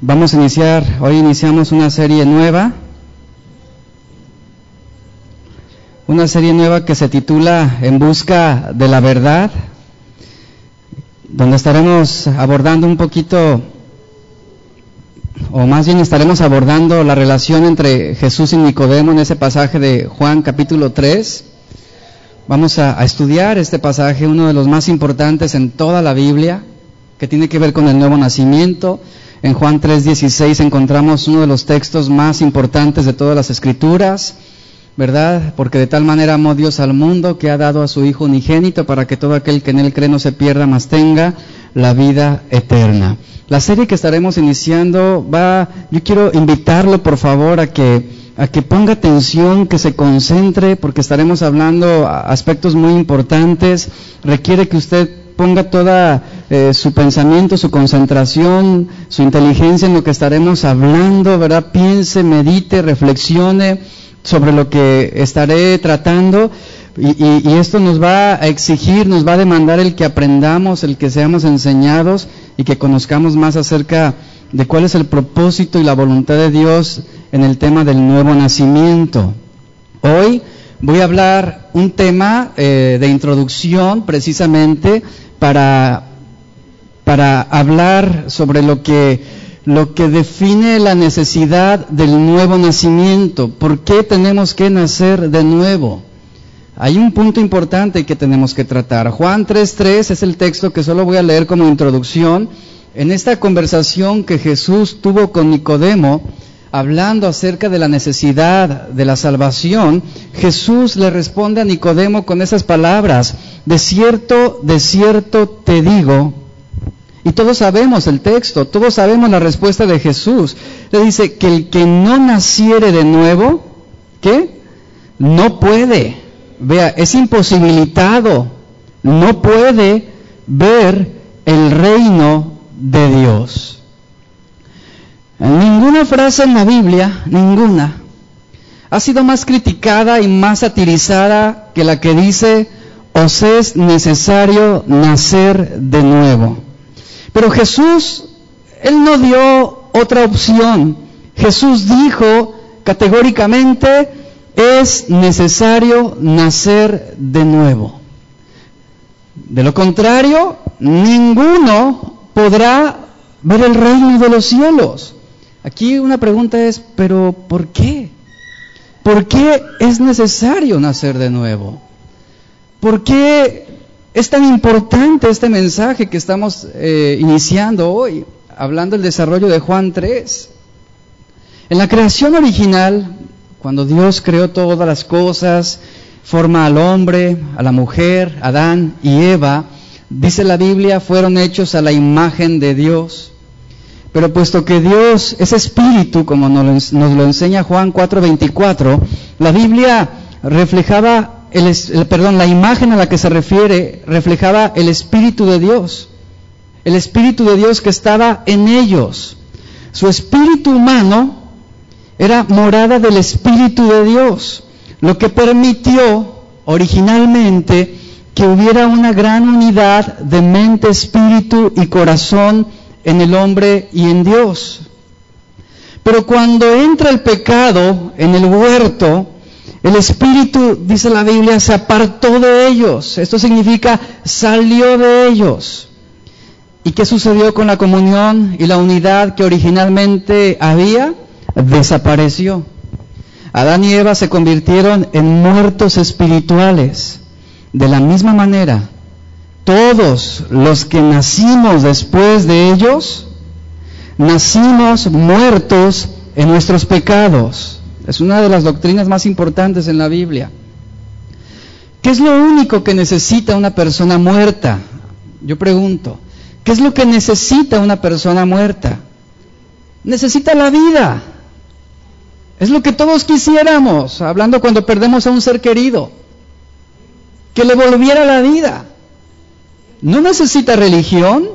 Vamos a iniciar, hoy iniciamos una serie nueva, una serie nueva que se titula En busca de la verdad, donde estaremos abordando un poquito, o más bien estaremos abordando la relación entre Jesús y Nicodemo en ese pasaje de Juan capítulo 3. Vamos a, a estudiar este pasaje, uno de los más importantes en toda la Biblia, que tiene que ver con el nuevo nacimiento, en Juan 3:16 encontramos uno de los textos más importantes de todas las escrituras, ¿verdad? Porque de tal manera amó Dios al mundo que ha dado a su Hijo unigénito para que todo aquel que en él cree no se pierda, mas tenga la vida eterna. La serie que estaremos iniciando va, yo quiero invitarlo por favor a que a que ponga atención, que se concentre, porque estaremos hablando aspectos muy importantes. Requiere que usted ponga toda eh, su pensamiento, su concentración, su inteligencia en lo que estaremos hablando, ¿verdad? Piense, medite, reflexione sobre lo que estaré tratando. Y, esto nos va a exigir, nos va a demandar el que aprendamos, el que seamos enseñados y que conozcamos más acerca de cuál es el propósito y la voluntad de Dios en el tema del nuevo nacimiento. Hoy voy a hablar un tema eh, de introducción precisamente para, para hablar sobre lo que, lo que define la necesidad del nuevo nacimiento. ¿Por qué tenemos que nacer de nuevo? Hay un punto importante que tenemos que tratar. Juan 3.3 es el texto que solo voy a leer como introducción. En esta conversación que Jesús tuvo con Nicodemo, hablando acerca de la necesidad de la salvación, Jesús le responde a Nicodemo con esas palabras, de cierto, de cierto te digo, y todos sabemos el texto, todos sabemos la respuesta de Jesús. Le dice que el que no naciere de nuevo, ¿qué? No puede. Vea, es imposibilitado. No puede ver el reino de Dios. Ninguna frase en la Biblia, ninguna, ha sido más criticada y más satirizada que la que dice, es necesario nacer de nuevo. Pero Jesús, Él no dio otra opción. Jesús dijo categóricamente, es necesario nacer de nuevo. De lo contrario, ninguno podrá ver el reino de los cielos. Aquí una pregunta es, pero ¿por qué? ¿Por qué es necesario nacer de nuevo? ¿Por qué es tan importante este mensaje que estamos eh, iniciando hoy, hablando del desarrollo de Juan 3? En la creación original, cuando Dios creó todas las cosas, forma al hombre, a la mujer, Adán y Eva, dice la Biblia, fueron hechos a la imagen de Dios. Pero puesto que Dios es espíritu, como nos, lo enseña Juan 4:24, la Biblia reflejaba, el, perdón, la imagen a la que se refiere reflejaba el espíritu de Dios, el espíritu de Dios que estaba en ellos. Su espíritu humano era morada del espíritu de Dios, lo que permitió originalmente que hubiera una gran unidad de mente, espíritu y corazón en el hombre y en Dios. Pero cuando entra el pecado en el huerto, el Espíritu, dice la Biblia, se apartó de ellos. Esto significa salió de ellos. ¿Y qué sucedió con la comunión y la unidad que originalmente había? Desapareció. Adán y Eva se convirtieron en muertos espirituales. De la misma manera, todos los que nacimos después de ellos, nacimos muertos en nuestros pecados. Es una de las doctrinas más importantes en la Biblia. ¿Qué es lo único que necesita una persona muerta? Yo pregunto, ¿qué es lo que necesita una persona muerta? Necesita la vida. Es lo que todos quisiéramos, hablando cuando perdemos a un ser querido, que le volviera la vida. No necesita religión,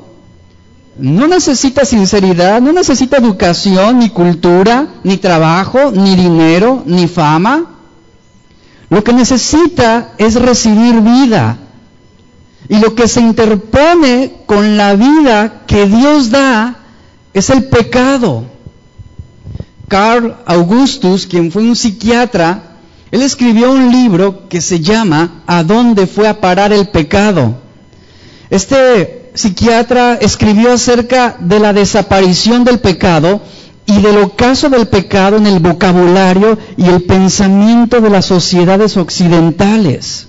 no necesita sinceridad, no necesita educación, ni cultura, ni trabajo, ni dinero, ni fama. Lo que necesita es recibir vida. Y lo que se interpone con la vida que Dios da es el pecado. Carl Augustus, quien fue un psiquiatra, él escribió un libro que se llama ¿A dónde fue a parar el pecado? Este psiquiatra escribió acerca de la desaparición del pecado y del ocaso del pecado en el vocabulario y el pensamiento de las sociedades occidentales.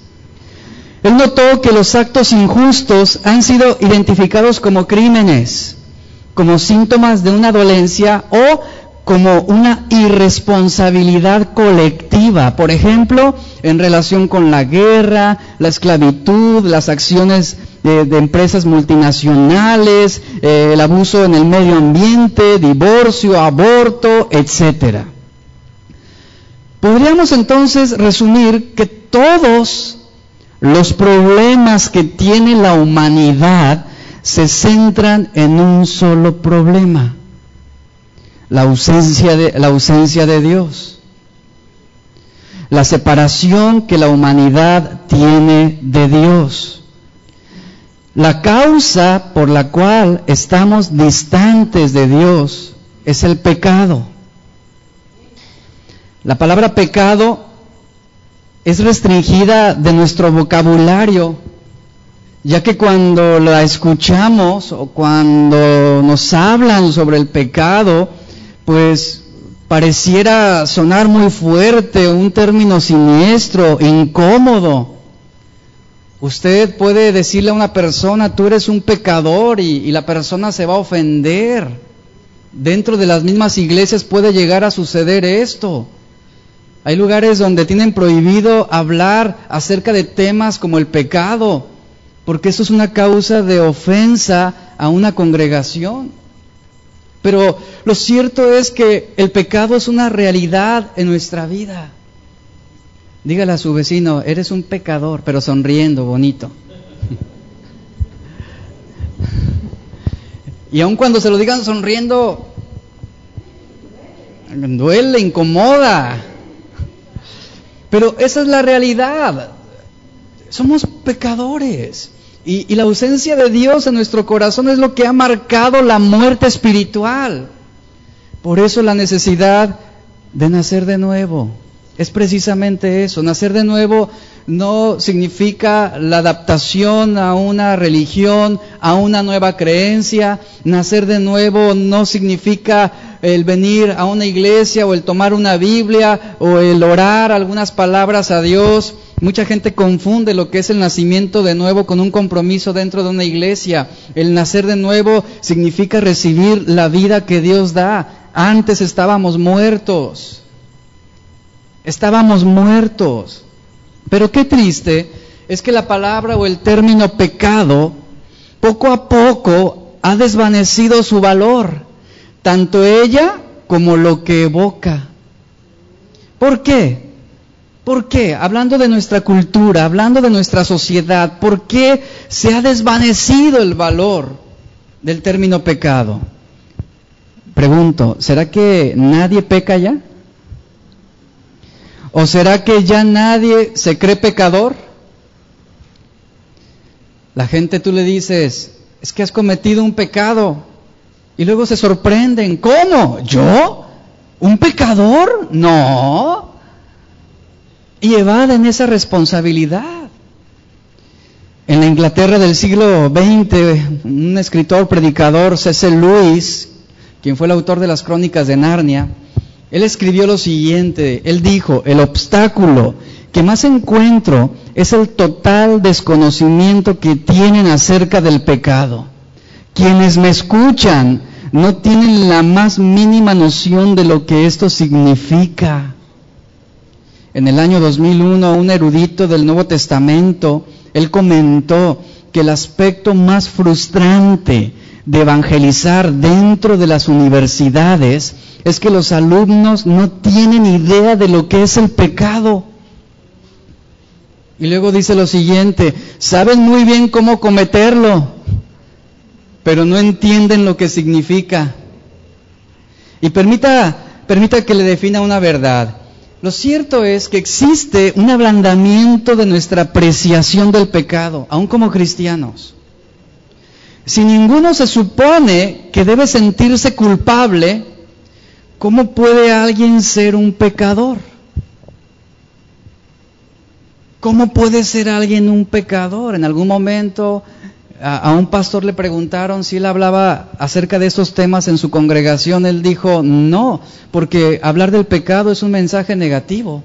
Él notó que los actos injustos han sido identificados como crímenes, como síntomas de una dolencia o como una irresponsabilidad colectiva, por ejemplo, en relación con la guerra, la esclavitud, las acciones de, empresas multinacionales, eh, el abuso en el medio ambiente, divorcio, aborto, etcétera. Podríamos entonces resumir que todos los problemas que tiene la humanidad se centran en un solo problema, la ausencia de, la ausencia de Dios, la separación que la humanidad tiene de Dios. La causa por la cual estamos distantes de Dios es el pecado. La palabra pecado es restringida de nuestro vocabulario, ya que cuando la escuchamos o cuando nos hablan sobre el pecado, pues pareciera sonar muy fuerte, un término siniestro, incómodo. Usted puede decirle a una persona, tú eres un pecador y, la persona se va a ofender. Dentro de las mismas iglesias puede llegar a suceder esto. Hay lugares donde tienen prohibido hablar acerca de temas como el pecado, porque eso es una causa de ofensa a una congregación. Pero lo cierto es que el pecado es una realidad en nuestra vida. Dígale a su vecino, eres un pecador, pero sonriendo, bonito. Y aun cuando se lo digan sonriendo, duele, incomoda. Pero esa es la realidad. Somos pecadores. Y, y, la ausencia de Dios en nuestro corazón es lo que ha marcado la muerte espiritual. Por eso la necesidad de nacer de nuevo. Es precisamente eso. Nacer de nuevo no significa la adaptación a una religión, a una nueva creencia. Nacer de nuevo no significa el venir a una iglesia o el tomar una Biblia o el orar algunas palabras a Dios. Mucha gente confunde lo que es el nacimiento de nuevo con un compromiso dentro de una iglesia. El nacer de nuevo significa recibir la vida que Dios da. Antes estábamos muertos. Estábamos muertos. Pero qué triste es que la palabra o el término pecado poco a poco ha desvanecido su valor, tanto ella como lo que evoca. ¿Por qué? ¿Por qué? Hablando de nuestra cultura, hablando de nuestra sociedad, ¿por qué se ha desvanecido el valor del término pecado? Pregunto, ¿será que nadie peca ya? ¿O será que ya nadie se cree pecador? La gente tú le dices, es que has cometido un pecado. Y luego se sorprenden, ¿cómo? ¿Yo? ¿Un pecador? No. Y evaden esa responsabilidad. En la Inglaterra del siglo XX, un escritor, predicador, C.C. Lewis, quien fue el autor de las crónicas de Narnia, él escribió lo siguiente, él dijo, el obstáculo que más encuentro es el total desconocimiento que tienen acerca del pecado. Quienes me escuchan no tienen la más mínima noción de lo que esto significa. En el año 2001, un erudito del Nuevo Testamento, él comentó que el aspecto más frustrante de evangelizar dentro de las universidades es que los alumnos no tienen idea de lo que es el pecado. Y luego dice lo siguiente, saben muy bien cómo cometerlo, pero no entienden lo que significa. Y permita, permita que le defina una verdad. Lo cierto es que existe un ablandamiento de nuestra apreciación del pecado, aún como cristianos. Si ninguno se supone que debe sentirse culpable, ¿cómo puede alguien ser un pecador? ¿Cómo puede ser alguien un pecador? En algún momento a, un pastor le preguntaron si él hablaba acerca de esos temas en su congregación. Él dijo, no, porque hablar del pecado es un mensaje negativo.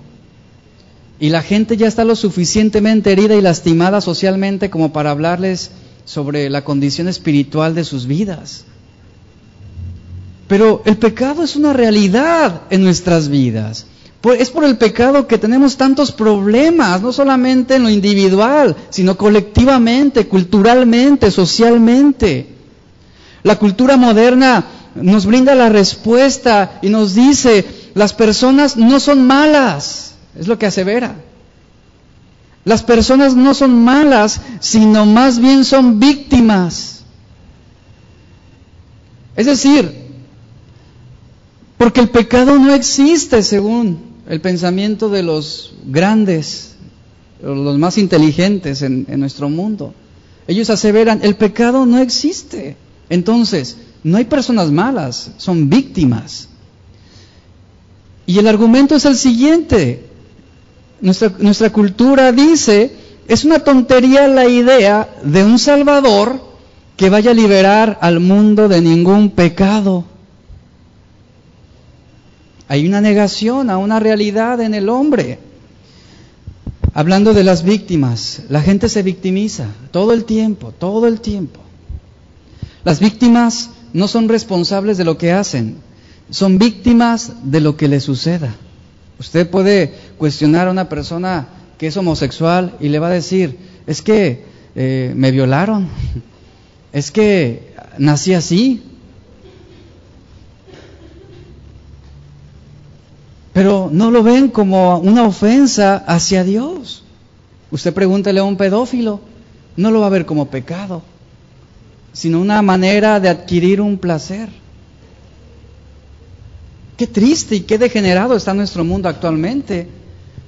Y la gente ya está lo suficientemente herida y lastimada socialmente como para hablarles sobre la condición espiritual de sus vidas. Pero el pecado es una realidad en nuestras vidas. Es por el pecado que tenemos tantos problemas, no solamente en lo individual, sino colectivamente, culturalmente, socialmente. La cultura moderna nos brinda la respuesta y nos dice, las personas no son malas, es lo que asevera. Las personas no son malas, sino más bien son víctimas. Es decir, porque el pecado no existe según el pensamiento de los grandes, los más inteligentes en, nuestro mundo. Ellos aseveran, el pecado no existe. Entonces, no hay personas malas, son víctimas. Y el argumento es el siguiente. Nuestra, cultura dice, es una tontería la idea de un Salvador que vaya a liberar al mundo de ningún pecado. Hay una negación a una realidad en el hombre. Hablando de las víctimas, la gente se victimiza todo el tiempo, todo el tiempo. Las víctimas no son responsables de lo que hacen, son víctimas de lo que les suceda. Usted puede cuestionar a una persona que es homosexual y le va a decir, es que eh, me violaron, es que nací así, pero no lo ven como una ofensa hacia Dios. Usted pregúntele a un pedófilo, no lo va a ver como pecado, sino una manera de adquirir un placer. Qué triste y qué degenerado está nuestro mundo actualmente.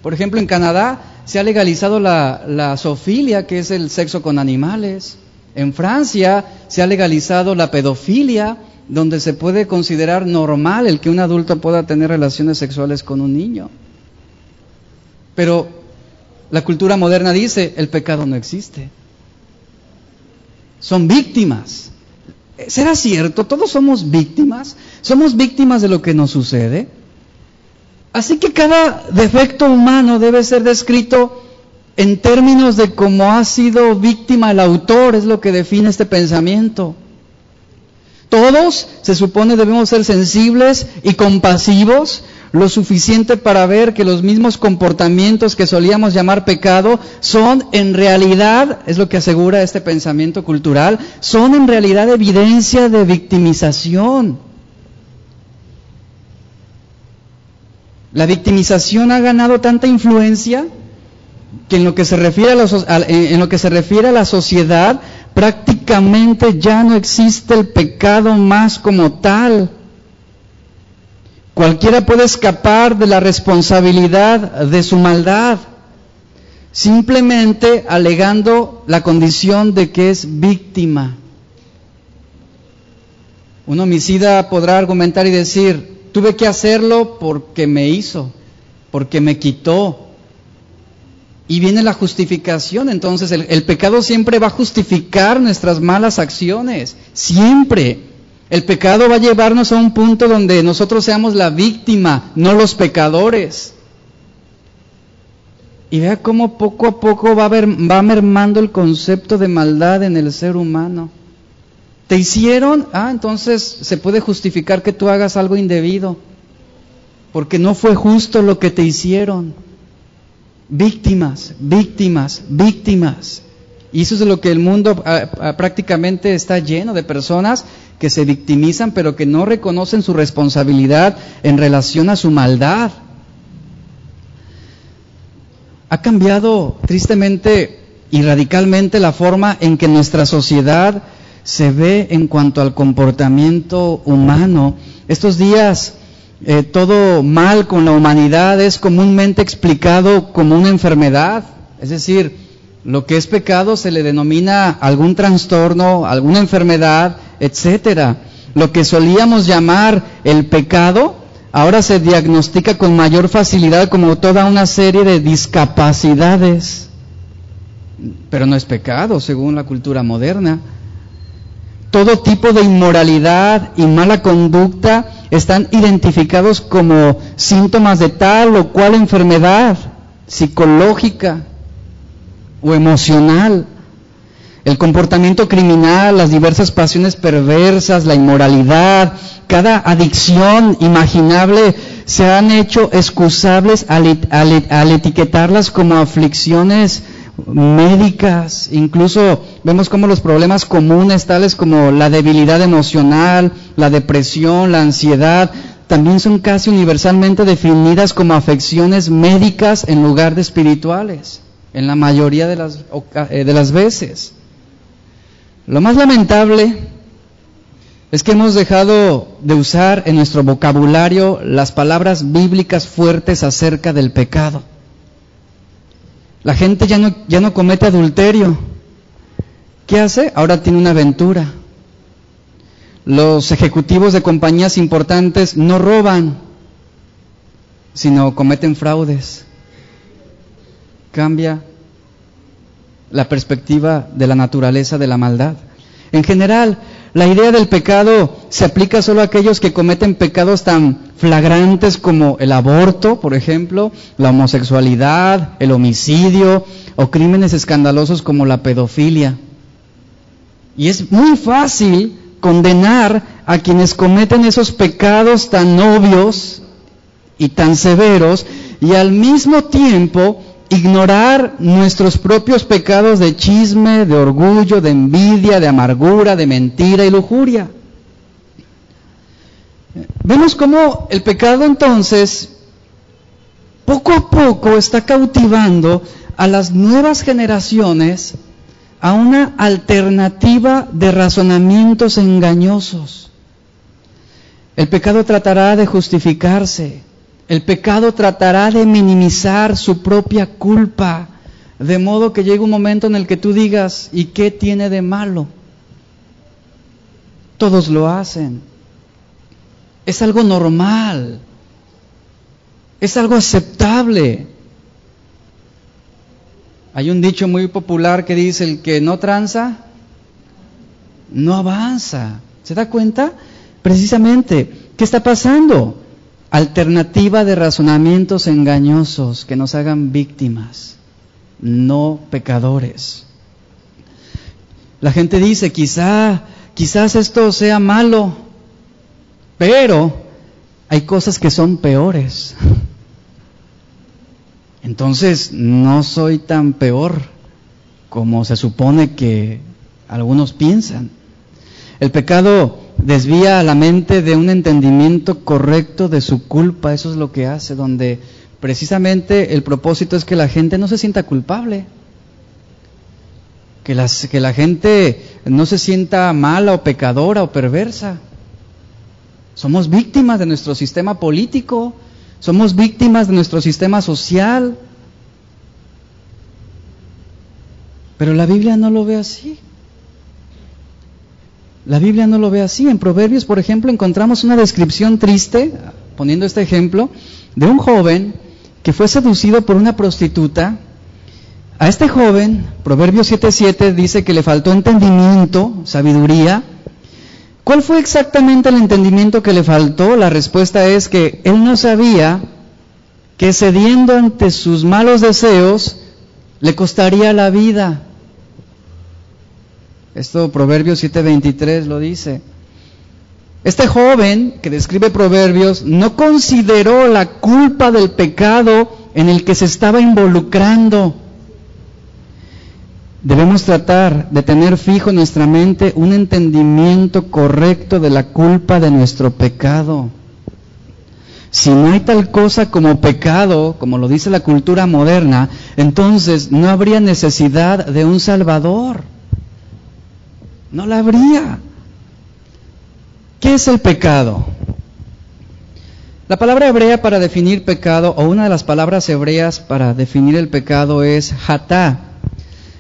Por ejemplo, en Canadá se ha legalizado la, zoofilia, que es el sexo con animales. En Francia se ha legalizado la pedofilia, donde se puede considerar normal el que un adulto pueda tener relaciones sexuales con un niño. Pero la cultura moderna dice, el pecado no existe. Son víctimas. ¿Será cierto? ¿Todos somos víctimas? ¿Somos víctimas de lo que nos sucede? Así que cada defecto humano debe ser descrito en términos de cómo ha sido víctima el autor, es lo que define este pensamiento. Todos, se supone, debemos ser sensibles y compasivos, lo suficiente para ver que los mismos comportamientos que solíamos llamar pecado son en realidad, es lo que asegura este pensamiento cultural, son en realidad evidencia de victimización. La victimización ha ganado tanta influencia que en lo que se refiere a, en lo que se refiere a la sociedad prácticamente ya no existe el pecado más como tal. Cualquiera puede escapar de la responsabilidad de su maldad, simplemente alegando la condición de que es víctima. Un homicida podrá argumentar y decir, tuve que hacerlo porque me hizo, porque me quitó, y viene la justificación, entonces el, pecado siempre va a justificar nuestras malas acciones, siempre. El pecado va a llevarnos a un punto donde nosotros seamos la víctima, no los pecadores. Y vea cómo poco a poco va, va mermando el concepto de maldad en el ser humano. ¿Te hicieron? Ah, entonces se puede justificar que tú hagas algo indebido, porque no fue justo lo que te hicieron. Víctimas, víctimas, víctimas. Y eso es de lo que el mundo ah, ah, prácticamente está lleno de personas que se victimizan pero que no reconocen su responsabilidad en relación a su maldad. Ha cambiado tristemente y radicalmente la forma en que nuestra sociedad se ve en cuanto al comportamiento humano. Estos días eh, todo mal con la humanidad es comúnmente explicado como una enfermedad. Es decir, Lo que es pecado se le denomina algún trastorno, alguna enfermedad, etcétera. Lo que solíamos llamar el pecado, ahora se diagnostica con mayor facilidad como toda una serie de discapacidades. Pero no es pecado, según la cultura moderna. Todo tipo de inmoralidad y mala conducta están identificados como síntomas de tal o cual enfermedad psicológica o emocional. El comportamiento criminal, las diversas pasiones perversas, la inmoralidad, cada adicción imaginable se han hecho excusables al, etiquetarlas como aflicciones médicas. Incluso vemos como los problemas comunes, tales como la debilidad emocional, la depresión, la ansiedad, también son casi universalmente definidas como afecciones médicas en lugar de espirituales, en la mayoría de las, eh, de las veces. Lo más lamentable es que hemos dejado de usar en nuestro vocabulario las palabras bíblicas fuertes acerca del pecado. La gente ya no, ya no comete adulterio. ¿Qué hace? Ahora tiene una aventura. Los ejecutivos de compañías importantes no roban, sino cometen fraudes. Cambia la perspectiva de la naturaleza de la maldad. En general, la idea del pecado se aplica solo a aquellos que cometen pecados tan flagrantes como el aborto, por ejemplo, la homosexualidad, el homicidio o crímenes escandalosos como la pedofilia. Y es muy fácil condenar a quienes cometen esos pecados tan obvios y tan severos y al mismo tiempo ignorar nuestros propios pecados de chisme, de orgullo, de envidia, de amargura, de mentira y lujuria. Vemos cómo el pecado entonces poco a poco está cautivando a las nuevas generaciones a una alternativa de razonamientos engañosos. El pecado tratará de justificarse, el pecado tratará de minimizar su propia culpa, de modo que llegue un momento en el que tú digas, ¿y qué tiene de malo? Todos lo hacen. Es algo normal. Es algo aceptable. Hay un dicho muy popular que dice, el que no tranza, no avanza. ¿Se da cuenta? Precisamente, ¿qué está pasando? Alternativa de razonamientos engañosos que nos hagan víctimas, no pecadores. La gente dice, quizá, quizás esto sea malo, pero hay cosas que son peores. Entonces, no soy tan peor como se supone que algunos piensan. El pecado desvía a la mente de un entendimiento correcto de su culpa, eso es lo que hace, donde precisamente el propósito es que la gente no se sienta culpable, que, que la gente no se sienta mala o pecadora o perversa. Somos víctimas de nuestro sistema político, somos víctimas de nuestro sistema social, pero la Biblia no lo ve así. La Biblia no lo ve así. En Proverbios, por ejemplo, encontramos una descripción triste, poniendo este ejemplo, de un joven que fue seducido por una prostituta. A este joven, Proverbios 7:7 dice que le faltó entendimiento, sabiduría. ¿Cuál fue exactamente el entendimiento que le faltó? La respuesta es que él no sabía que cediendo ante sus malos deseos le costaría la vida. Esto Proverbios 7:23 lo dice. Este joven que describe Proverbios no consideró la culpa del pecado en el que se estaba involucrando. Debemos tratar de tener fijo en nuestra mente un entendimiento correcto de la culpa de nuestro pecado. Si no hay tal cosa como pecado, como lo dice la cultura moderna, entonces no habría necesidad de un Salvador. No la habría. ¿Qué es el pecado? La palabra hebrea para definir pecado, o una de las palabras hebreas para definir el pecado es hatá.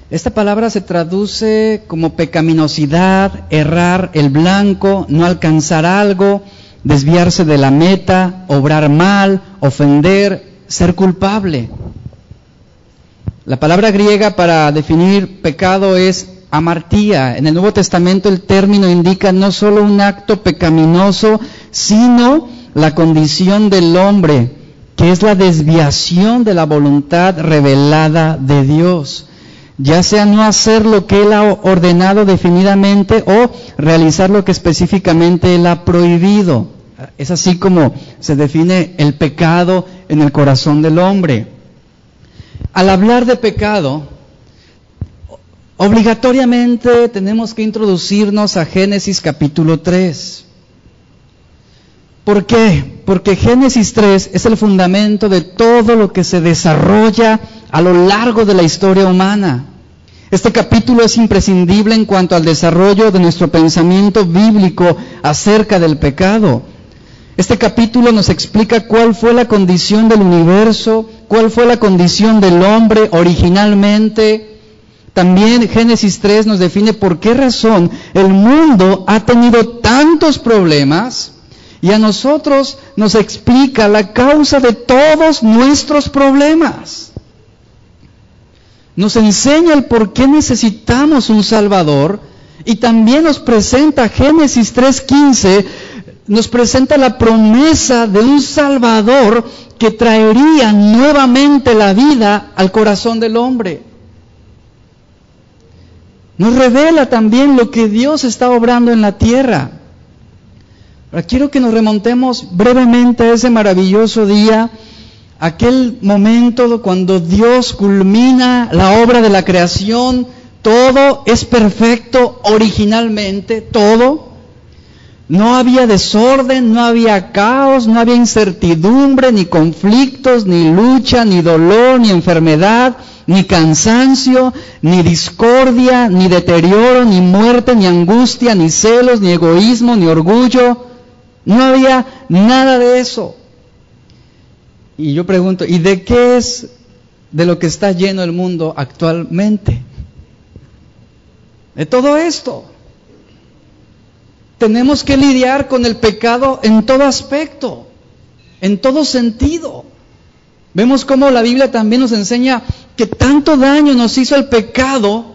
Esta palabra se traduce como pecaminosidad, errar el blanco, no alcanzar algo, desviarse de la meta, obrar mal, ofender, ser culpable. La palabra griega para definir pecado es amartía. En el Nuevo Testamento el término indica no solo un acto pecaminoso, sino la condición del hombre, que es la desviación de la voluntad revelada de Dios. Ya sea no hacer lo que Él ha ordenado definidamente o realizar lo que específicamente Él ha prohibido. Es así como se define el pecado en el corazón del hombre. Al hablar de pecado, obligatoriamente tenemos que introducirnos a Génesis capítulo 3. ¿Por qué? Porque Génesis 3 es el fundamento de todo lo que se desarrolla a lo largo de la historia humana. Este capítulo es imprescindible en cuanto al desarrollo de nuestro pensamiento bíblico acerca del pecado. Este capítulo nos explica cuál fue la condición del universo, cuál fue la condición del hombre originalmente. También Génesis 3 nos define por qué razón el mundo ha tenido tantos problemas y a nosotros nos explica la causa de todos nuestros problemas. Nos enseña el por qué necesitamos un Salvador y también nos presenta Génesis 3.15 nos presenta la promesa de un Salvador que traería nuevamente la vida al corazón del hombre. Nos revela también lo que Dios está obrando en la tierra. Ahora quiero que nos remontemos brevemente a ese maravilloso día, aquel momento cuando Dios culmina la obra de la creación, todo es perfecto originalmente, todo. No había desorden, no había caos, no había incertidumbre, ni conflictos, ni lucha, ni dolor, ni enfermedad, ni cansancio, ni discordia, ni deterioro, ni muerte, ni angustia, ni celos, ni egoísmo, ni orgullo. No había nada de eso. Y yo pregunto, ¿y de qué es de lo que está lleno el mundo actualmente? De todo esto tenemos que lidiar con el pecado en todo aspecto, en todo sentido. Vemos cómo la Biblia también nos enseña que tanto daño nos hizo el pecado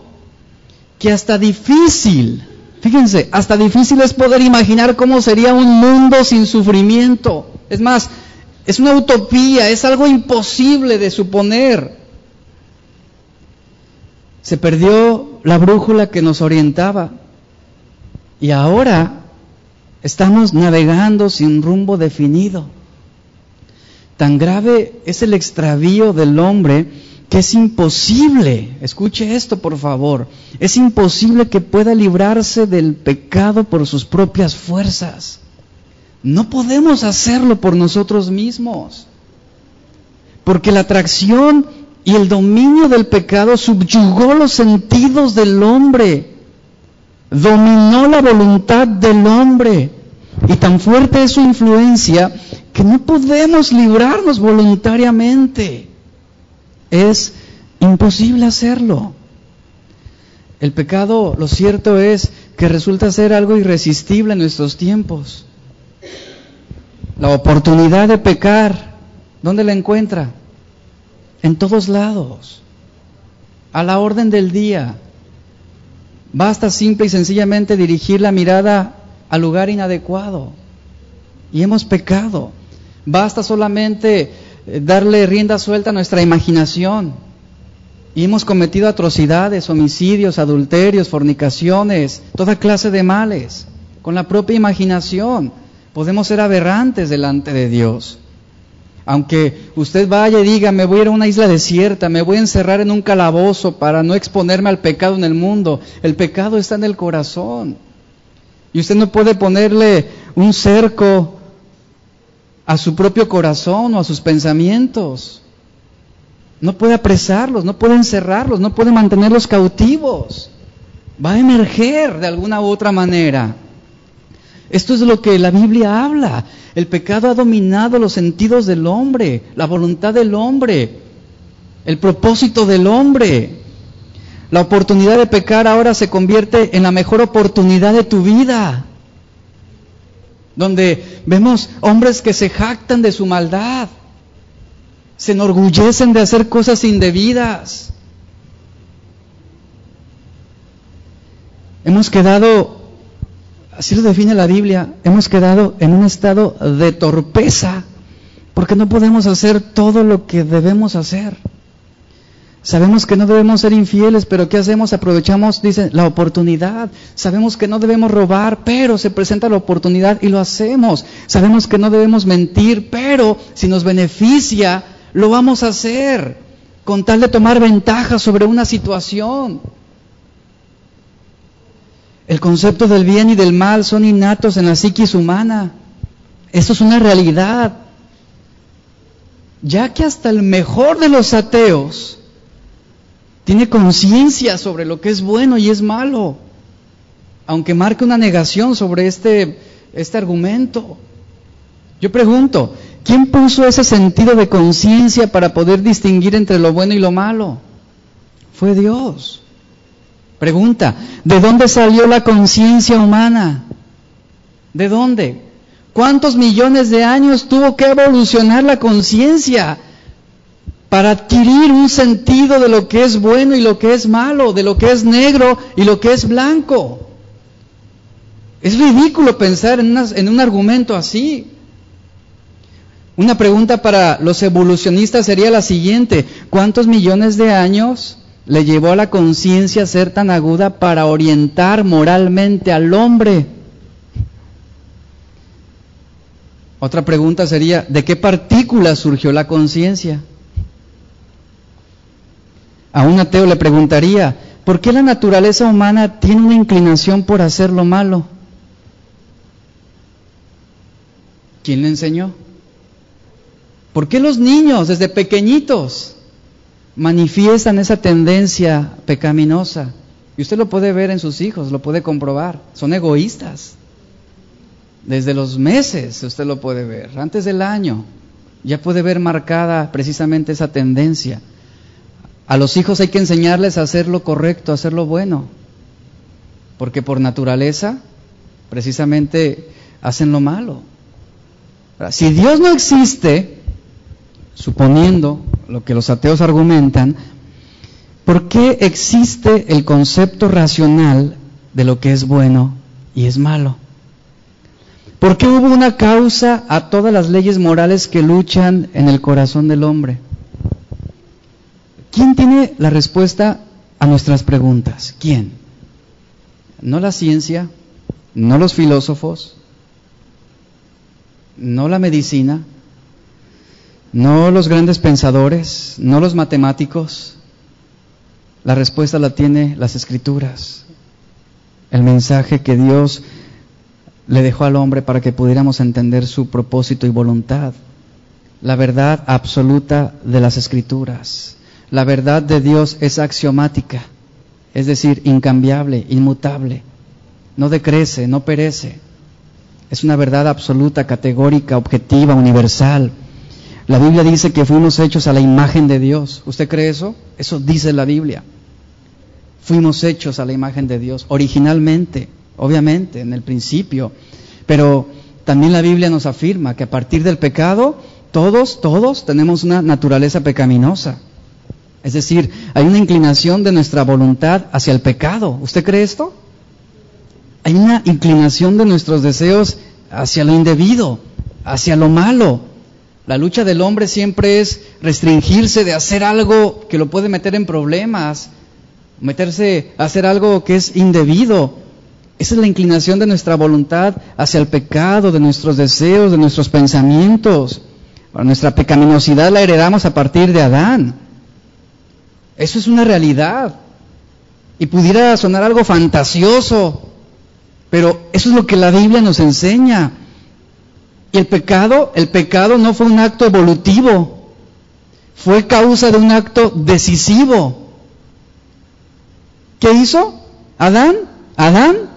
que hasta difícil, fíjense, hasta difícil es poder imaginar cómo sería un mundo sin sufrimiento. Es más, es una utopía, es algo imposible de suponer. Se perdió la brújula que nos orientaba. Y ahora estamos navegando sin rumbo definido. Tan grave es el extravío del hombre que es imposible, escuche esto por favor, es imposible que pueda librarse del pecado por sus propias fuerzas. No podemos hacerlo por nosotros mismos, porque la atracción y el dominio del pecado subyugó los sentidos del hombre dominó la voluntad del hombre. Y tan fuerte es su influencia que no podemos librarnos voluntariamente. Es imposible hacerlo. El pecado, lo cierto es que resulta ser algo irresistible en nuestros tiempos. La oportunidad de pecar, ¿dónde la encuentra? En todos lados, a la orden del día, Basta simple y sencillamente dirigir la mirada al lugar inadecuado. Y hemos pecado. Basta solamente darle rienda suelta a nuestra imaginación. Y hemos cometido atrocidades, homicidios, adulterios, fornicaciones, toda clase de males. Con la propia imaginación podemos ser aberrantes delante de Dios. Aunque usted vaya y diga, me voy a ir a una isla desierta, me voy a encerrar en un calabozo para no exponerme al pecado en el mundo, el pecado está en el corazón. Y usted no puede ponerle un cerco a su propio corazón o a sus pensamientos. No puede apresarlos, no puede encerrarlos, no puede mantenerlos cautivos. Va a emerger de alguna u otra manera. Esto es lo que la Biblia habla. El pecado ha dominado los sentidos del hombre, la voluntad del hombre, el propósito del hombre. La oportunidad de pecar ahora se convierte en la mejor oportunidad de tu vida. Donde vemos hombres que se jactan de su maldad, se enorgullecen de hacer cosas indebidas. Hemos quedado, así lo define la Biblia, hemos quedado en un estado de torpeza, porque no podemos hacer todo lo que debemos hacer. Sabemos que no debemos ser infieles, pero ¿qué hacemos? Aprovechamos, dice, la oportunidad. Sabemos que no debemos robar, pero se presenta la oportunidad y lo hacemos. Sabemos que no debemos mentir, pero si nos beneficia, lo vamos a hacer con tal de tomar ventaja sobre una situación. El concepto del bien y del mal son innatos en la psiquis humana. Esto es una realidad. Ya que hasta el mejor de los ateos tiene conciencia sobre lo que es bueno y es malo, aunque marque una negación sobre este, este argumento. Yo pregunto, ¿quién puso ese sentido de conciencia para poder distinguir entre lo bueno y lo malo? Fue Dios. Pregunta, ¿de dónde salió la conciencia humana? ¿De dónde? ¿Cuántos millones de años tuvo que evolucionar la conciencia para adquirir un sentido de lo que es bueno y lo que es malo, de lo que es negro y lo que es blanco. Es ridículo pensar en, un argumento así. Una pregunta para los evolucionistas sería la siguiente, ¿cuántos millones de años le llevó a la conciencia ser tan aguda para orientar moralmente al hombre? Otra pregunta sería, ¿de qué partícula surgió la conciencia? A un ateo le preguntaría, ¿por qué la naturaleza humana tiene una inclinación por hacer lo malo? ¿Quién le enseñó? ¿Por qué los niños desde pequeñitos manifiestan esa tendencia pecaminosa? Y usted lo puede ver en sus hijos, lo puede comprobar. Son egoístas. Desde los meses usted lo puede ver, antes del año, ya puede ver marcada precisamente esa tendencia. A los hijos hay que enseñarles a hacer lo correcto, a hacer lo bueno, porque por naturaleza precisamente hacen lo malo. Si Dios no existe, suponiendo lo que los ateos argumentan, ¿por qué existe el concepto racional de lo que es bueno y es malo? ¿Por qué hubo una causa a todas las leyes morales que luchan en el corazón del hombre? ¿Quién tiene la respuesta a nuestras preguntas? ¿Quién? No la ciencia, no los filósofos, no la medicina, no los grandes pensadores, no los matemáticos. La respuesta la tiene las escrituras, el mensaje que Dios le dejó al hombre para que pudiéramos entender su propósito y voluntad, la verdad absoluta de las escrituras. La verdad de Dios es axiomática, es decir, incambiable, inmutable. No decrece, no perece. Es una verdad absoluta, categórica, objetiva, universal. La Biblia dice que fuimos hechos a la imagen de Dios. ¿Usted cree eso? Eso dice la Biblia. Fuimos hechos a la imagen de Dios, originalmente, obviamente, en el principio. Pero también la Biblia nos afirma que a partir del pecado, todos, todos tenemos una naturaleza pecaminosa. Es decir, hay una inclinación de nuestra voluntad hacia el pecado. ¿Usted cree esto? Hay una inclinación de nuestros deseos hacia lo indebido, hacia lo malo. La lucha del hombre siempre es restringirse de hacer algo que lo puede meter en problemas, meterse a hacer algo que es indebido. Esa es la inclinación de nuestra voluntad hacia el pecado, de nuestros deseos, de nuestros pensamientos. nuestra pecaminosidad la heredamos a partir de Adán. Eso es una realidad. Y pudiera sonar algo fantasioso, pero eso es lo que la Biblia nos enseña. Y el pecado, el pecado no fue un acto evolutivo, fue causa de un acto decisivo. ¿Qué hizo? Adán, Adán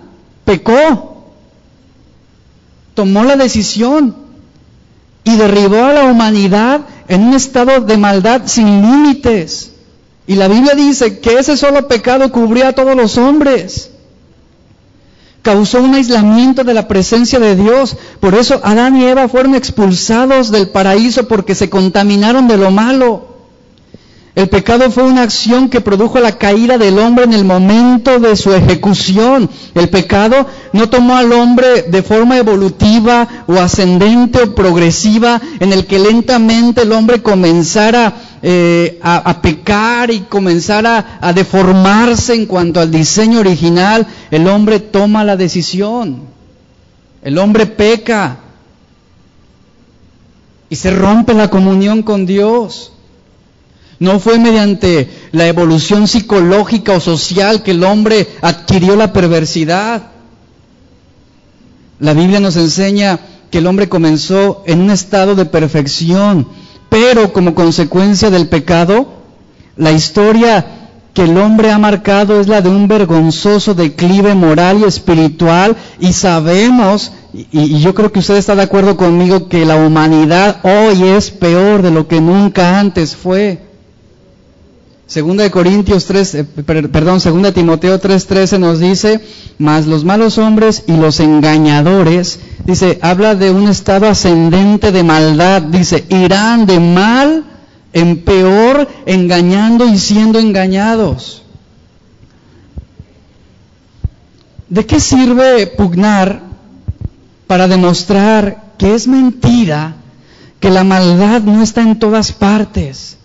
pecó, tomó la decisión y derribó a la humanidad en un estado de maldad sin límites. Y la Biblia dice que ese solo pecado cubría a todos los hombres. Causó un aislamiento de la presencia de Dios. Por eso Adán y Eva fueron expulsados del paraíso porque se contaminaron de lo malo. El pecado fue una acción que produjo la caída del hombre en el momento de su ejecución. El pecado no tomó al hombre de forma evolutiva o ascendente o progresiva en el que lentamente el hombre comenzara eh, a, pecar y comenzara a deformarse en cuanto al diseño original. El hombre toma la decisión. El hombre peca y se rompe la comunión con Dios. No fue mediante la evolución psicológica o social que el hombre adquirió la perversidad. La Biblia nos enseña que el hombre comenzó en un estado de perfección, pero como consecuencia del pecado, la historia que el hombre ha marcado es la de un vergonzoso declive moral y espiritual y sabemos, y, yo creo que usted está de acuerdo conmigo, que la humanidad hoy es peor de lo que nunca antes fue. Segunda de Corintios 3, eh, perdón, segunda de Timoteo 3:13 nos dice, mas los malos hombres y los engañadores, dice, habla de un estado ascendente de maldad, dice, irán de mal en peor, engañando y siendo engañados. ¿De qué sirve pugnar para demostrar que es mentira, que la maldad no está en todas partes?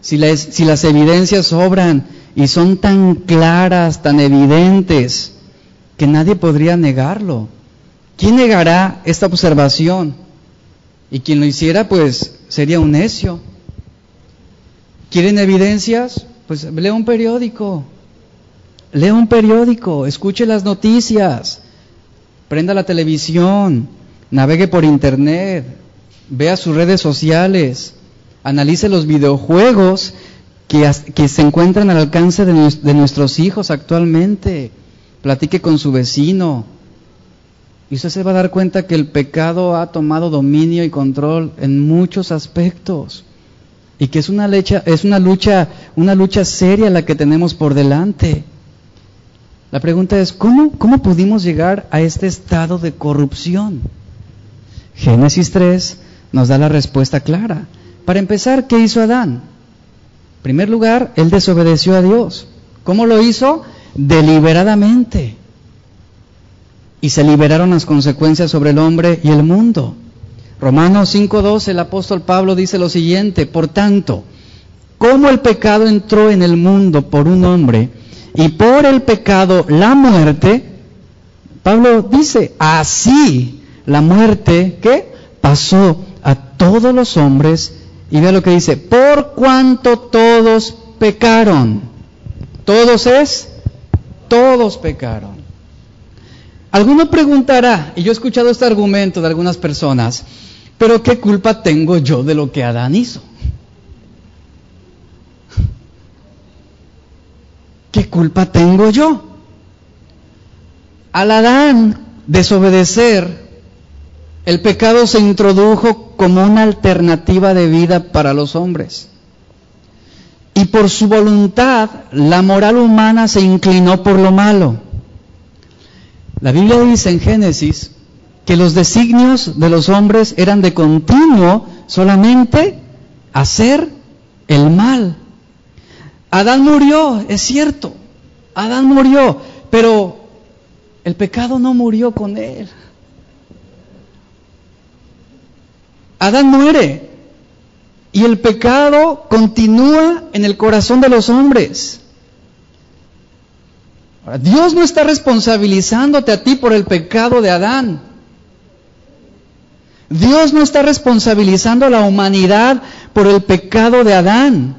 Si, las evidencias sobran y son tan claras, tan evidentes, que nadie podría negarlo. ¿Quién negará esta observación? Y quien lo hiciera, pues sería un necio. ¿Quieren evidencias? Pues lea un periódico. Lea un periódico, escuche las noticias, prenda la televisión, navegue por internet, vea sus redes sociales, Analice los videojuegos que, se encuentran al alcance de, nuestros hijos actualmente. Platique con su vecino. Y usted se va a dar cuenta que el pecado ha tomado dominio y control en muchos aspectos. Y que es una lucha, es una lucha, una lucha seria la que tenemos por delante. La pregunta es, ¿cómo, ¿cómo pudimos llegar a este estado de corrupción? Génesis 3 nos da la respuesta clara. Para empezar, ¿qué hizo Adán? En primer lugar, él desobedeció a Dios. ¿Cómo lo hizo? Deliberadamente. Y se liberaron las consecuencias sobre el hombre y el mundo. Romanos 5.2, el apóstol Pablo dice lo siguiente, por tanto, como el pecado entró en el mundo por un hombre y por el pecado la muerte, Pablo dice, así la muerte, ¿qué? Pasó a todos los hombres y vea lo que dice, por cuanto todos pecaron. Todos es, todos pecaron. Alguno preguntará, y yo he escuchado este argumento de algunas personas, pero ¿qué culpa tengo yo de lo que Adán hizo? ¿Qué culpa tengo yo? Al Adán desobedecer, el pecado se introdujo como una alternativa de vida para los hombres. Y por su voluntad, la moral humana se inclinó por lo malo. La Biblia dice en Génesis que los designios de los hombres eran de continuo solamente hacer el mal. Adán murió, es cierto, Adán murió, pero el pecado no murió con él. Adán muere y el pecado continúa en el corazón de los hombres. Dios no está responsabilizándote a ti por el pecado de Adán. Dios no está responsabilizando a la humanidad por el pecado de Adán,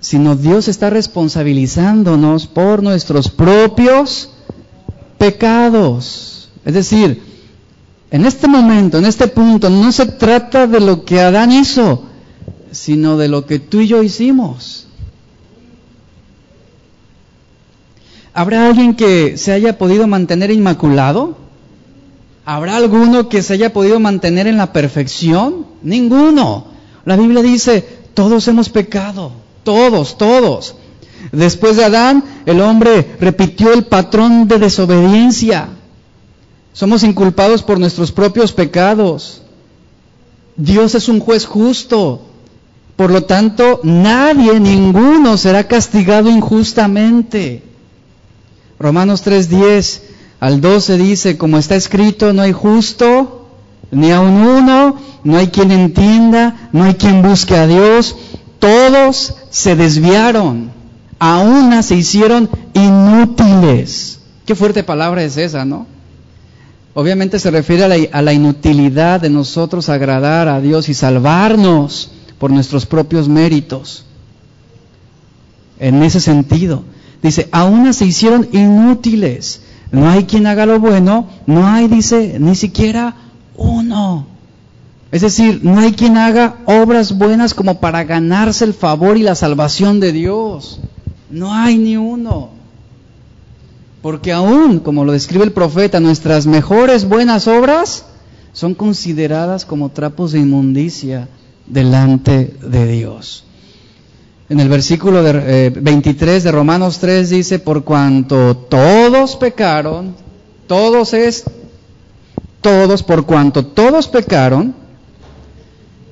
sino Dios está responsabilizándonos por nuestros propios pecados. Es decir, en este momento, en este punto, no se trata de lo que Adán hizo, sino de lo que tú y yo hicimos. ¿Habrá alguien que se haya podido mantener inmaculado? ¿Habrá alguno que se haya podido mantener en la perfección? Ninguno. La Biblia dice, todos hemos pecado. Todos, todos. Después de Adán, el hombre repitió el patrón de desobediencia. Somos inculpados por nuestros propios pecados. Dios es un juez justo. Por lo tanto, nadie, ninguno será castigado injustamente. Romanos 3:10 al 12 dice, como está escrito, no hay justo, ni aun uno, no hay quien entienda, no hay quien busque a Dios, todos se desviaron, a una se hicieron inútiles. Qué fuerte palabra es esa, ¿no? Obviamente se refiere a la, inutilidad de nosotros agradar a Dios y salvarnos por nuestros propios méritos. En ese sentido, dice, a una se hicieron inútiles. No hay quien haga lo bueno, no hay, dice, ni siquiera uno. Es decir, no hay quien haga obras buenas como para ganarse el favor y la salvación de Dios. No hay ni uno. Porque aún, como lo describe el profeta, nuestras mejores buenas obras son consideradas como trapos de inmundicia delante de Dios. En el versículo de, 23 eh, de Romanos 3 dice, por cuanto todos pecaron, todos es, todos, por cuanto todos pecaron,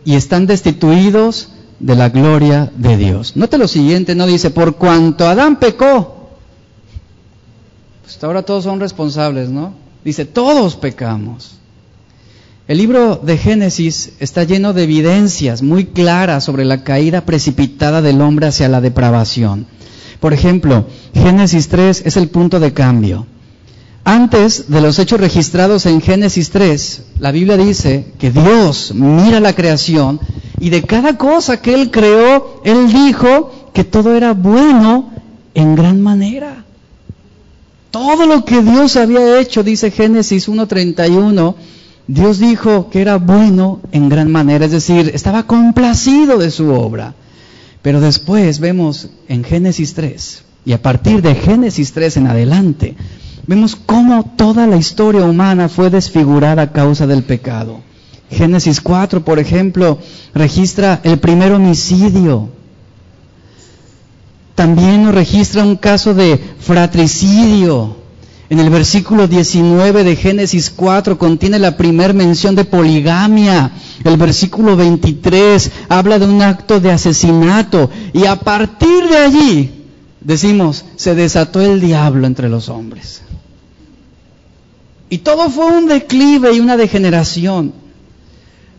y están destituidos de la gloria de Dios. Note lo siguiente, no dice, por cuanto Adán pecó, pues ahora todos son responsables, ¿no? Dice, todos pecamos. El libro de Génesis está lleno de evidencias muy claras sobre la caída precipitada del hombre hacia la depravación. Por ejemplo, Génesis 3 es el punto de cambio. Antes de los hechos registrados en Génesis 3, la Biblia dice que Dios mira la creación y de cada cosa que Él creó, Él dijo que todo era bueno en gran manera. Todo lo que Dios había hecho, dice Génesis 1.31, Dios dijo que era bueno en gran manera, es decir, estaba complacido de su obra. Pero después vemos en Génesis 3, y a partir de Génesis 3 en adelante, vemos cómo toda la historia humana fue desfigurada a causa del pecado. Génesis 4, por ejemplo, registra el primer homicidio. También nos registra un caso de fratricidio. En el versículo 19 de Génesis 4 contiene la primera mención de poligamia. El versículo 23 habla de un acto de asesinato. Y a partir de allí, decimos, se desató el diablo entre los hombres. Y todo fue un declive y una degeneración.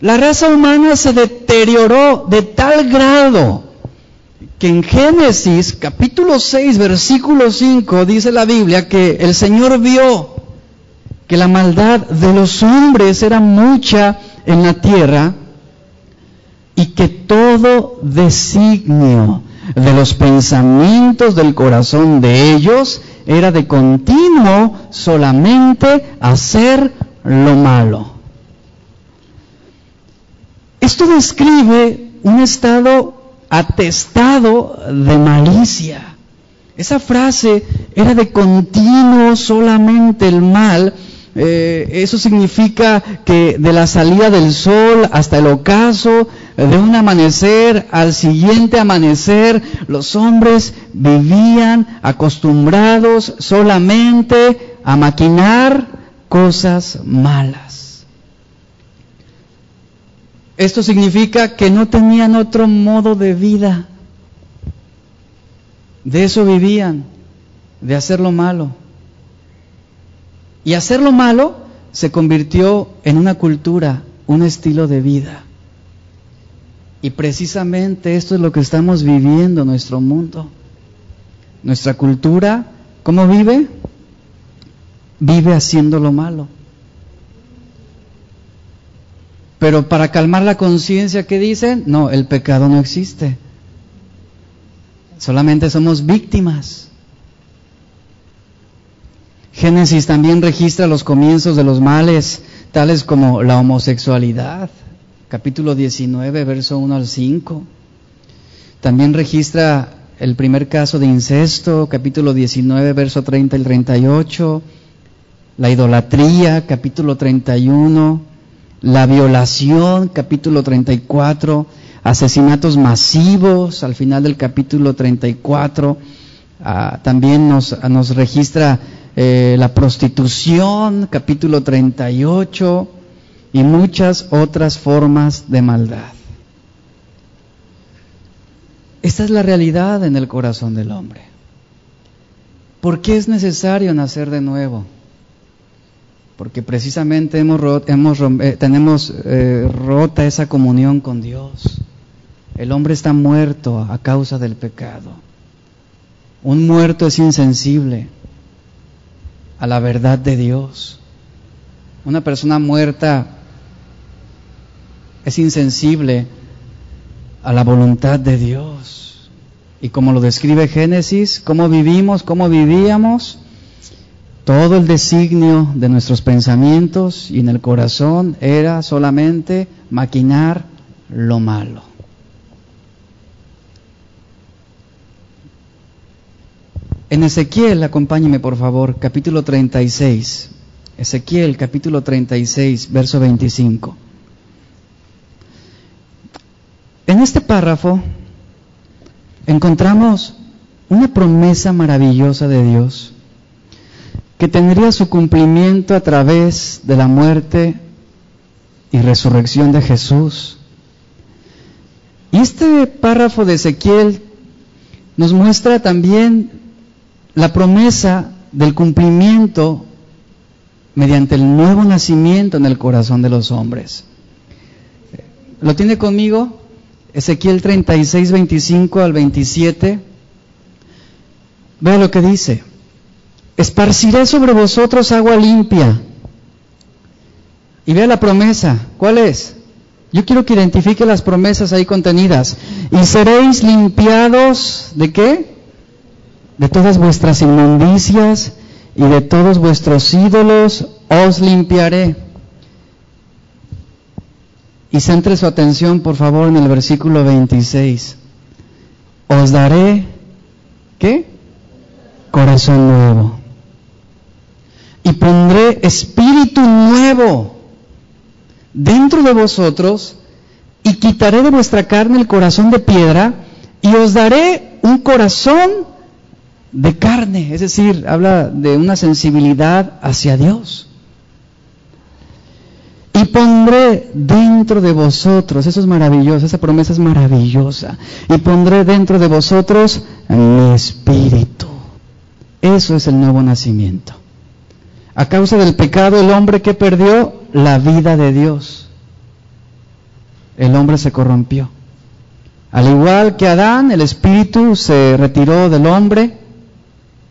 La raza humana se deterioró de tal grado que en Génesis capítulo 6 versículo 5 dice la Biblia que el Señor vio que la maldad de los hombres era mucha en la tierra y que todo designio de los pensamientos del corazón de ellos era de continuo solamente hacer lo malo. Esto describe un estado atestado de malicia. Esa frase era de continuo solamente el mal. Eh, eso significa que de la salida del sol hasta el ocaso, de un amanecer al siguiente amanecer, los hombres vivían acostumbrados solamente a maquinar cosas malas. Esto significa que no tenían otro modo de vida. De eso vivían, de hacer lo malo. Y hacer lo malo se convirtió en una cultura, un estilo de vida. Y precisamente esto es lo que estamos viviendo en nuestro mundo. Nuestra cultura, ¿cómo vive? Vive haciendo lo malo. Pero para calmar la conciencia, ¿qué dicen? No, el pecado no existe. Solamente somos víctimas. Génesis también registra los comienzos de los males, tales como la homosexualidad, capítulo 19, verso 1 al 5. También registra el primer caso de incesto, capítulo 19, verso 30 y 38. La idolatría, capítulo 31. La violación, capítulo 34. asesinatos masivos al final del capítulo 34. Ah, también nos, registra eh, la prostitución, capítulo 38, y muchas otras formas de maldad. Esta es la realidad en el corazón del hombre. ¿Por qué es necesario nacer de nuevo? Porque precisamente hemos, hemos eh, tenemos eh, rota esa comunión con Dios. El hombre está muerto a causa del pecado. Un muerto es insensible a la verdad de Dios. Una persona muerta es insensible a la voluntad de Dios. Y como lo describe Génesis, cómo vivimos, cómo vivíamos, todo el designio de nuestros pensamientos y en el corazón era solamente maquinar lo malo. En Ezequiel, acompáñeme por favor, capítulo 36. Ezequiel, capítulo 36, verso 25. En este párrafo encontramos una promesa maravillosa de Dios que tendría su cumplimiento a través de la muerte y resurrección de Jesús. Y este párrafo de Ezequiel nos muestra también la promesa del cumplimiento mediante el nuevo nacimiento en el corazón de los hombres. ¿Lo tiene conmigo? Ezequiel 36, 25 al 27. Vea lo que dice. Esparciré sobre vosotros agua limpia. Y vea la promesa. ¿Cuál es? Yo quiero que identifique las promesas ahí contenidas. Y seréis limpiados de qué? de todas vuestras inmundicias y de todos vuestros ídolos os limpiaré. Y centre su atención, por favor, en el versículo 26. Os daré, ¿qué? Corazón nuevo. Y pondré espíritu nuevo dentro de vosotros y quitaré de vuestra carne el corazón de piedra y os daré un corazón de carne, es decir, habla de una sensibilidad hacia Dios. Y pondré dentro de vosotros, eso es maravilloso, esa promesa es maravillosa, y pondré dentro de vosotros mi espíritu. Eso es el nuevo nacimiento. A causa del pecado, el hombre que perdió la vida de Dios, el hombre se corrompió. Al igual que Adán, el espíritu se retiró del hombre,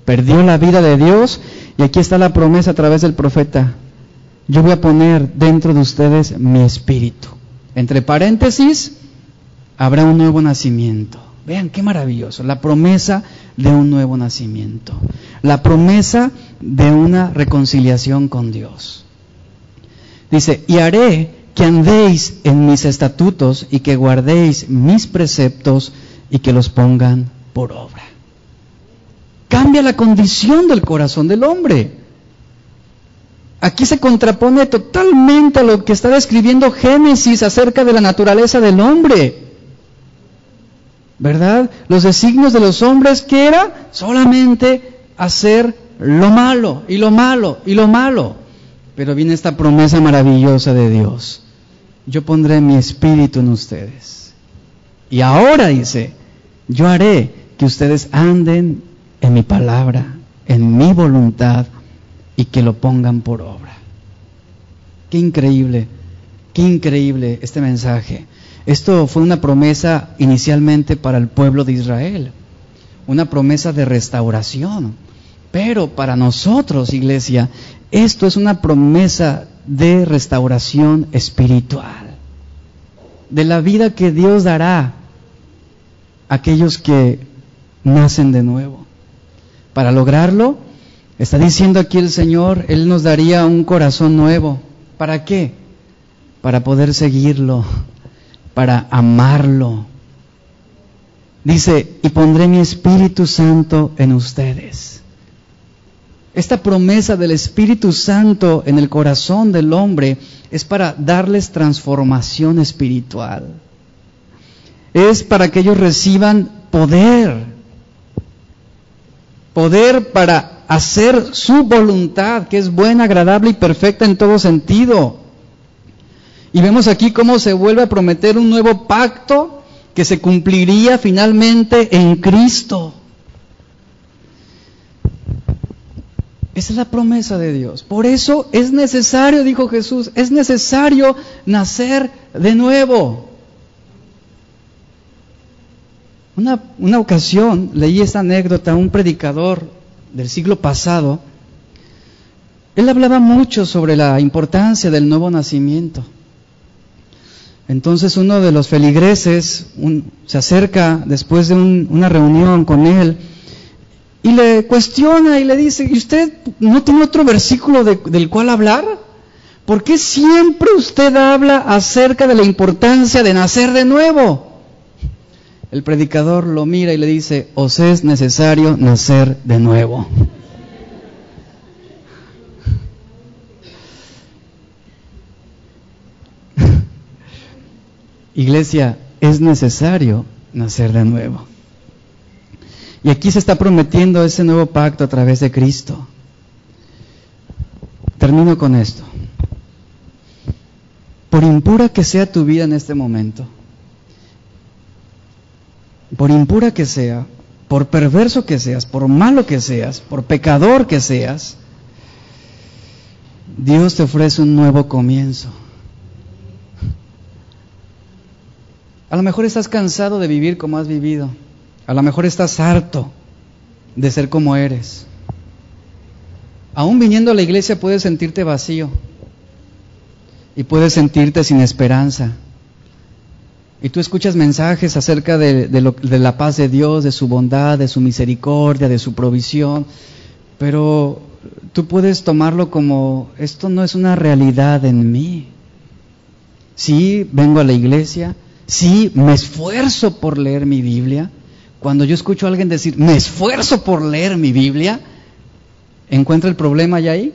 perdió la vida de Dios y aquí está la promesa a través del profeta. Yo voy a poner dentro de ustedes mi espíritu. Entre paréntesis, habrá un nuevo nacimiento. Vean qué maravilloso, la promesa de un nuevo nacimiento, la promesa de una reconciliación con Dios. Dice, y haré que andéis en mis estatutos y que guardéis mis preceptos y que los pongan por obra cambia la condición del corazón del hombre. Aquí se contrapone totalmente a lo que está describiendo Génesis acerca de la naturaleza del hombre. ¿Verdad? Los designios de los hombres que era solamente hacer lo malo y lo malo y lo malo. Pero viene esta promesa maravillosa de Dios. Yo pondré mi espíritu en ustedes. Y ahora dice, yo haré que ustedes anden en mi palabra, en mi voluntad y que lo pongan por obra. Qué increíble, qué increíble este mensaje. Esto fue una promesa inicialmente para el pueblo de Israel, una promesa de restauración. Pero para nosotros, iglesia, esto es una promesa de restauración espiritual, de la vida que Dios dará a aquellos que nacen de nuevo. Para lograrlo, está diciendo aquí el Señor, Él nos daría un corazón nuevo. ¿Para qué? Para poder seguirlo, para amarlo. Dice, y pondré mi Espíritu Santo en ustedes. Esta promesa del Espíritu Santo en el corazón del hombre es para darles transformación espiritual. es para que ellos reciban poder. Poder para hacer su voluntad, que es buena, agradable y perfecta en todo sentido. Y vemos aquí cómo se vuelve a prometer un nuevo pacto que se cumpliría finalmente en Cristo. Esa es la promesa de Dios. Por eso es necesario, dijo Jesús, es necesario nacer de nuevo. Una, una ocasión leí esta anécdota, un predicador del siglo pasado, él hablaba mucho sobre la importancia del nuevo nacimiento. Entonces uno de los feligreses se acerca después de una reunión con él y le cuestiona y le dice, ¿y usted no tiene otro versículo del cual hablar? ¿Por qué siempre usted habla acerca de la importancia de nacer de nuevo? El predicador lo mira y le dice, os es necesario nacer de nuevo. Iglesia, es necesario nacer de nuevo. Y aquí se está prometiendo ese nuevo pacto a través de Cristo. Termino con esto. Por impura que sea tu vida en este momento, por impura que sea, por perverso que seas, por malo que seas, por pecador que seas, Dios te ofrece un nuevo comienzo. A lo mejor estás cansado de vivir como has vivido. A lo mejor estás harto de ser como eres. Aún viniendo a la iglesia puedes sentirte vacío y puedes sentirte sin esperanza. Y tú escuchas mensajes acerca de, de, la paz de Dios, de su bondad, de su misericordia, de su provisión, pero tú puedes tomarlo como, esto no es una realidad en mí. Sí, vengo a la iglesia, Sí, me esfuerzo por leer mi Biblia. Cuando yo escucho a alguien decir, me esfuerzo por leer mi Biblia, ¿encuentra el problema ya ahí?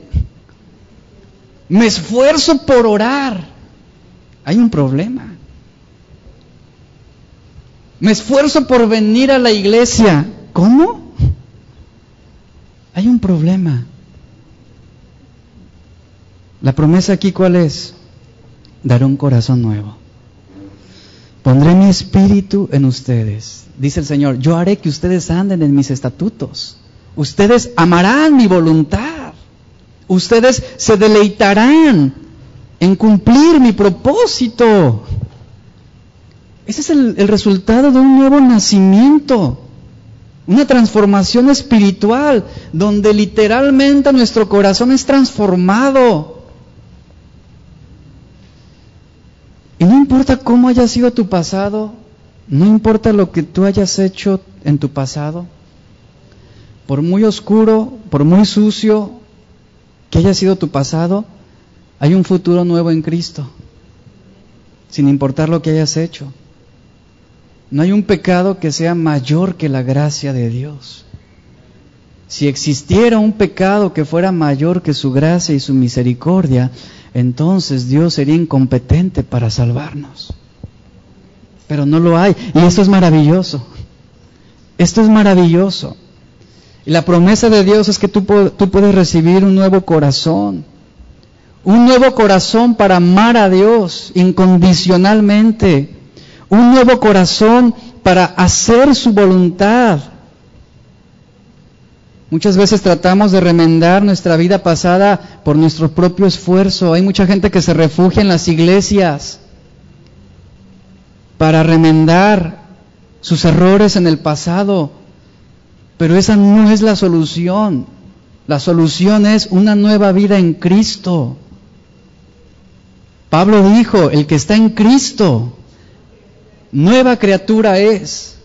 Me esfuerzo por orar. Hay un problema. Me esfuerzo por venir a la iglesia. ¿Cómo? Hay un problema. La promesa aquí cuál es? Dar un corazón nuevo. Pondré mi espíritu en ustedes. Dice el Señor, yo haré que ustedes anden en mis estatutos. Ustedes amarán mi voluntad. Ustedes se deleitarán en cumplir mi propósito. Ese es el, el resultado de un nuevo nacimiento una transformación espiritual, donde literalmente nuestro corazón es transformado. Y no importa cómo haya sido tu pasado, no importa lo que tú hayas hecho en tu pasado, por muy oscuro, por muy sucio que haya sido tu pasado, hay un futuro nuevo en Cristo, sin importar lo que hayas hecho. No hay un pecado que sea mayor que la gracia de Dios. Si existiera un pecado que fuera mayor que su gracia y su misericordia, entonces Dios sería incompetente para salvarnos. Pero no lo hay. Y esto es maravilloso. Esto es maravilloso. Y la promesa de Dios es que tú, tú puedes recibir un nuevo corazón. Un nuevo corazón para amar a Dios incondicionalmente. Un nuevo corazón para hacer su voluntad. Muchas veces tratamos de remendar nuestra vida pasada por nuestro propio esfuerzo. Hay mucha gente que se refugia en las iglesias para remendar sus errores en el pasado. Pero esa no es la solución. La solución es una nueva vida en Cristo. Pablo dijo, el que está en Cristo, nueva criatura es.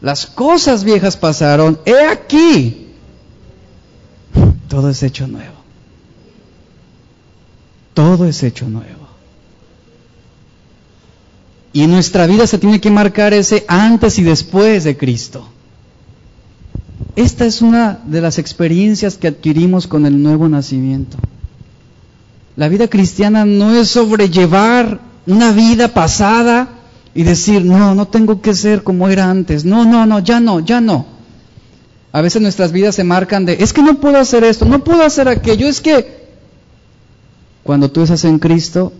Las cosas viejas pasaron, he aquí, todo es hecho nuevo. Todo es hecho nuevo. Y en nuestra vida se tiene que marcar ese antes y después de Cristo. Esta es una de las experiencias que adquirimos con el nuevo nacimiento. La vida cristiana no es sobrellevar una vida pasada y decir, no, no tengo que ser como era antes, no, no, no, ya no, ya no. A veces nuestras vidas se marcan de, es que no puedo hacer esto, no puedo hacer aquello, es que cuando tú estás en Cristo,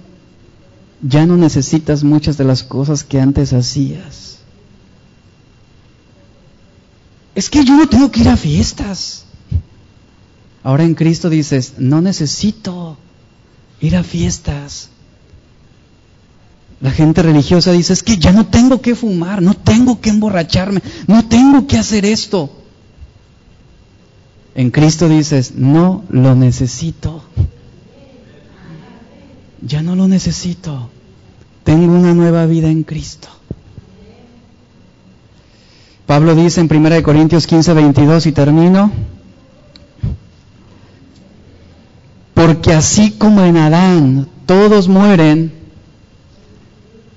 ya no necesitas muchas de las cosas que antes hacías. Es que yo no tengo que ir a fiestas. Ahora en Cristo dices, no necesito ir a fiestas. La gente religiosa dice, es que ya no tengo que fumar, no tengo que emborracharme, no tengo que hacer esto. En Cristo dices, no lo necesito. Ya no lo necesito. Tengo una nueva vida en Cristo. Pablo dice en 1 Corintios 15, 22 y termino, porque así como en Adán todos mueren,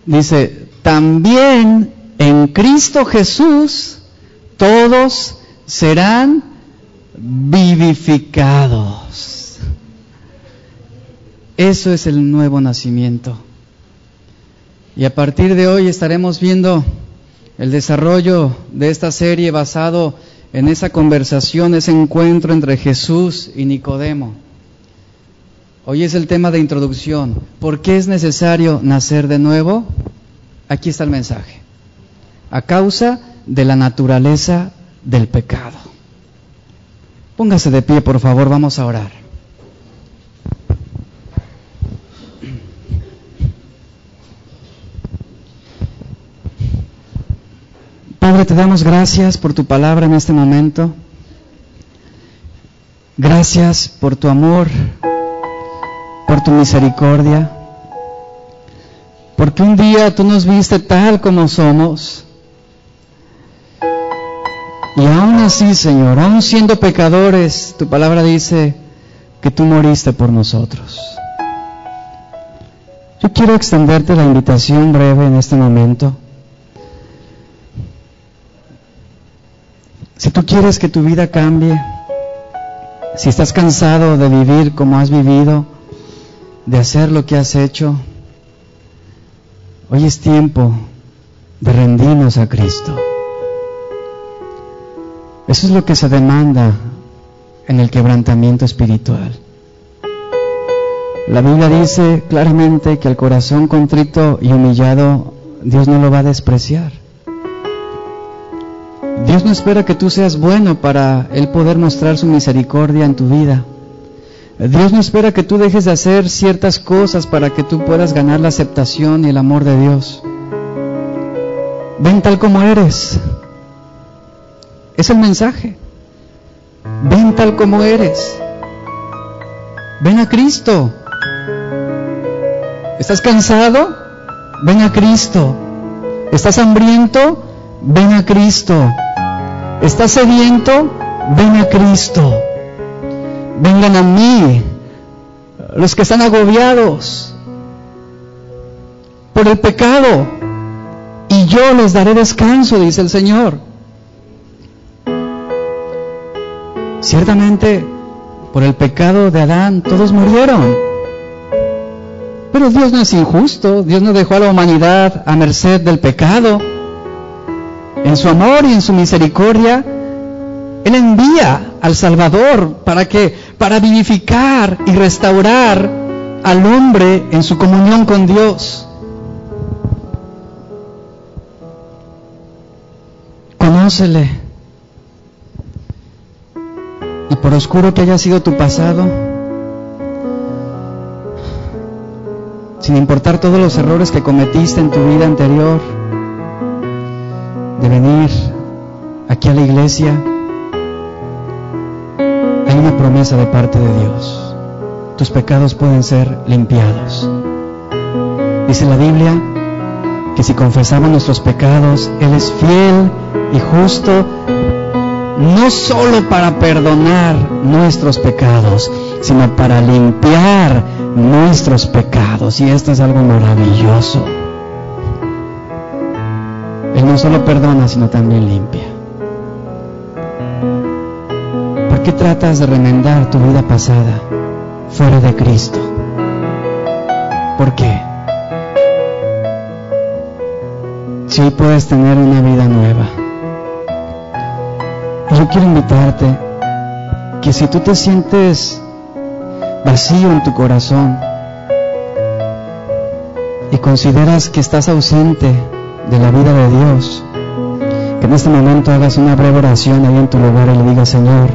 dice, también en Cristo Jesús todos serán vivificados. Eso es el nuevo nacimiento. Y a partir de hoy estaremos viendo el desarrollo de esta serie basado en esa conversación, ese encuentro entre Jesús y Nicodemo. Hoy es el tema de introducción. ¿Por qué es necesario nacer de nuevo? Aquí está el mensaje. A causa de la naturaleza del pecado. Póngase de pie, por favor, vamos a orar. Padre, te damos gracias por tu palabra en este momento. Gracias por tu amor, por tu misericordia, porque un día tú nos viste tal como somos. Y aún así, Señor, aún siendo pecadores, tu palabra dice que tú moriste por nosotros. Yo quiero extenderte la invitación breve en este momento. Si tú quieres que tu vida cambie, si estás cansado de vivir como has vivido, de hacer lo que has hecho, hoy es tiempo de rendirnos a Cristo. Eso es lo que se demanda en el quebrantamiento espiritual. La Biblia dice claramente que el corazón contrito y humillado Dios no lo va a despreciar. Dios no espera que tú seas bueno para Él poder mostrar su misericordia en tu vida. Dios no espera que tú dejes de hacer ciertas cosas para que tú puedas ganar la aceptación y el amor de Dios. Ven tal como eres. Es el mensaje. Ven tal como eres. Ven a Cristo. ¿Estás cansado? Ven a Cristo. ¿Estás hambriento? Ven a Cristo. ¿Estás sediento? Ven a Cristo. Vengan a mí, los que están agobiados por el pecado, y yo les daré descanso, dice el Señor. Ciertamente, por el pecado de Adán, todos murieron. Pero Dios no es injusto, Dios no dejó a la humanidad a merced del pecado. En su amor y en su misericordia, Él envía al Salvador para que, para vivificar y restaurar al hombre en su comunión con Dios. Conócele. Y por oscuro que haya sido tu pasado, sin importar todos los errores que cometiste en tu vida anterior, de venir aquí a la iglesia, hay una promesa de parte de Dios. Tus pecados pueden ser limpiados. Dice la Biblia que si confesamos nuestros pecados, Él es fiel y justo, no solo para perdonar nuestros pecados, sino para limpiar nuestros pecados. Y esto es algo maravilloso. Él no solo perdona, sino también limpia. ¿Por qué tratas de remendar tu vida pasada fuera de Cristo? ¿Por qué? si hoy puedes tener una vida nueva. Yo quiero invitarte que si tú te sientes vacío en tu corazón y consideras que estás ausente de la vida de Dios, que en este momento hagas una breve oración ahí en tu lugar y le digas, Señor,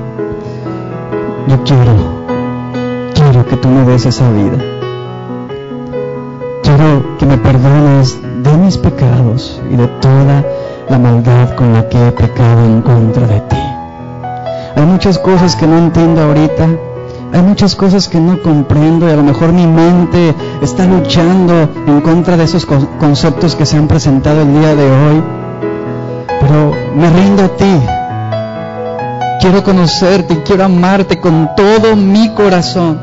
yo quiero, quiero que tú me des esa vida. Quiero que me perdones de mis pecados y de toda la maldad con la que he pecado en contra de ti. Hay muchas cosas que no entiendo ahorita, hay muchas cosas que no comprendo y a lo mejor mi mente está luchando en contra de esos conceptos que se han presentado el día de hoy. Pero me rindo a ti. Quiero conocerte quiero amarte con todo mi corazón.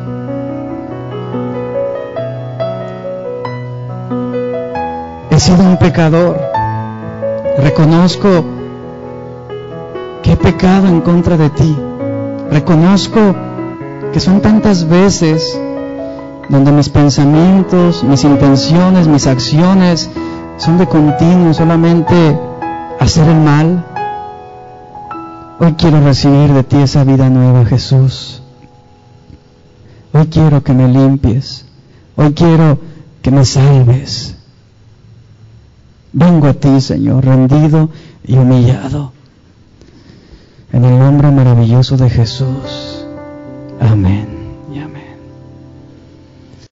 He sido un pecador. Reconozco que he pecado en contra de ti. Reconozco que son tantas veces donde mis pensamientos, mis intenciones, mis acciones son de continuo solamente hacer el mal. Hoy quiero recibir de ti esa vida nueva, Jesús. Hoy quiero que me limpies. Hoy quiero que me salves. Vengo a ti, Señor, rendido y humillado. En el nombre maravilloso de Jesús. Amén.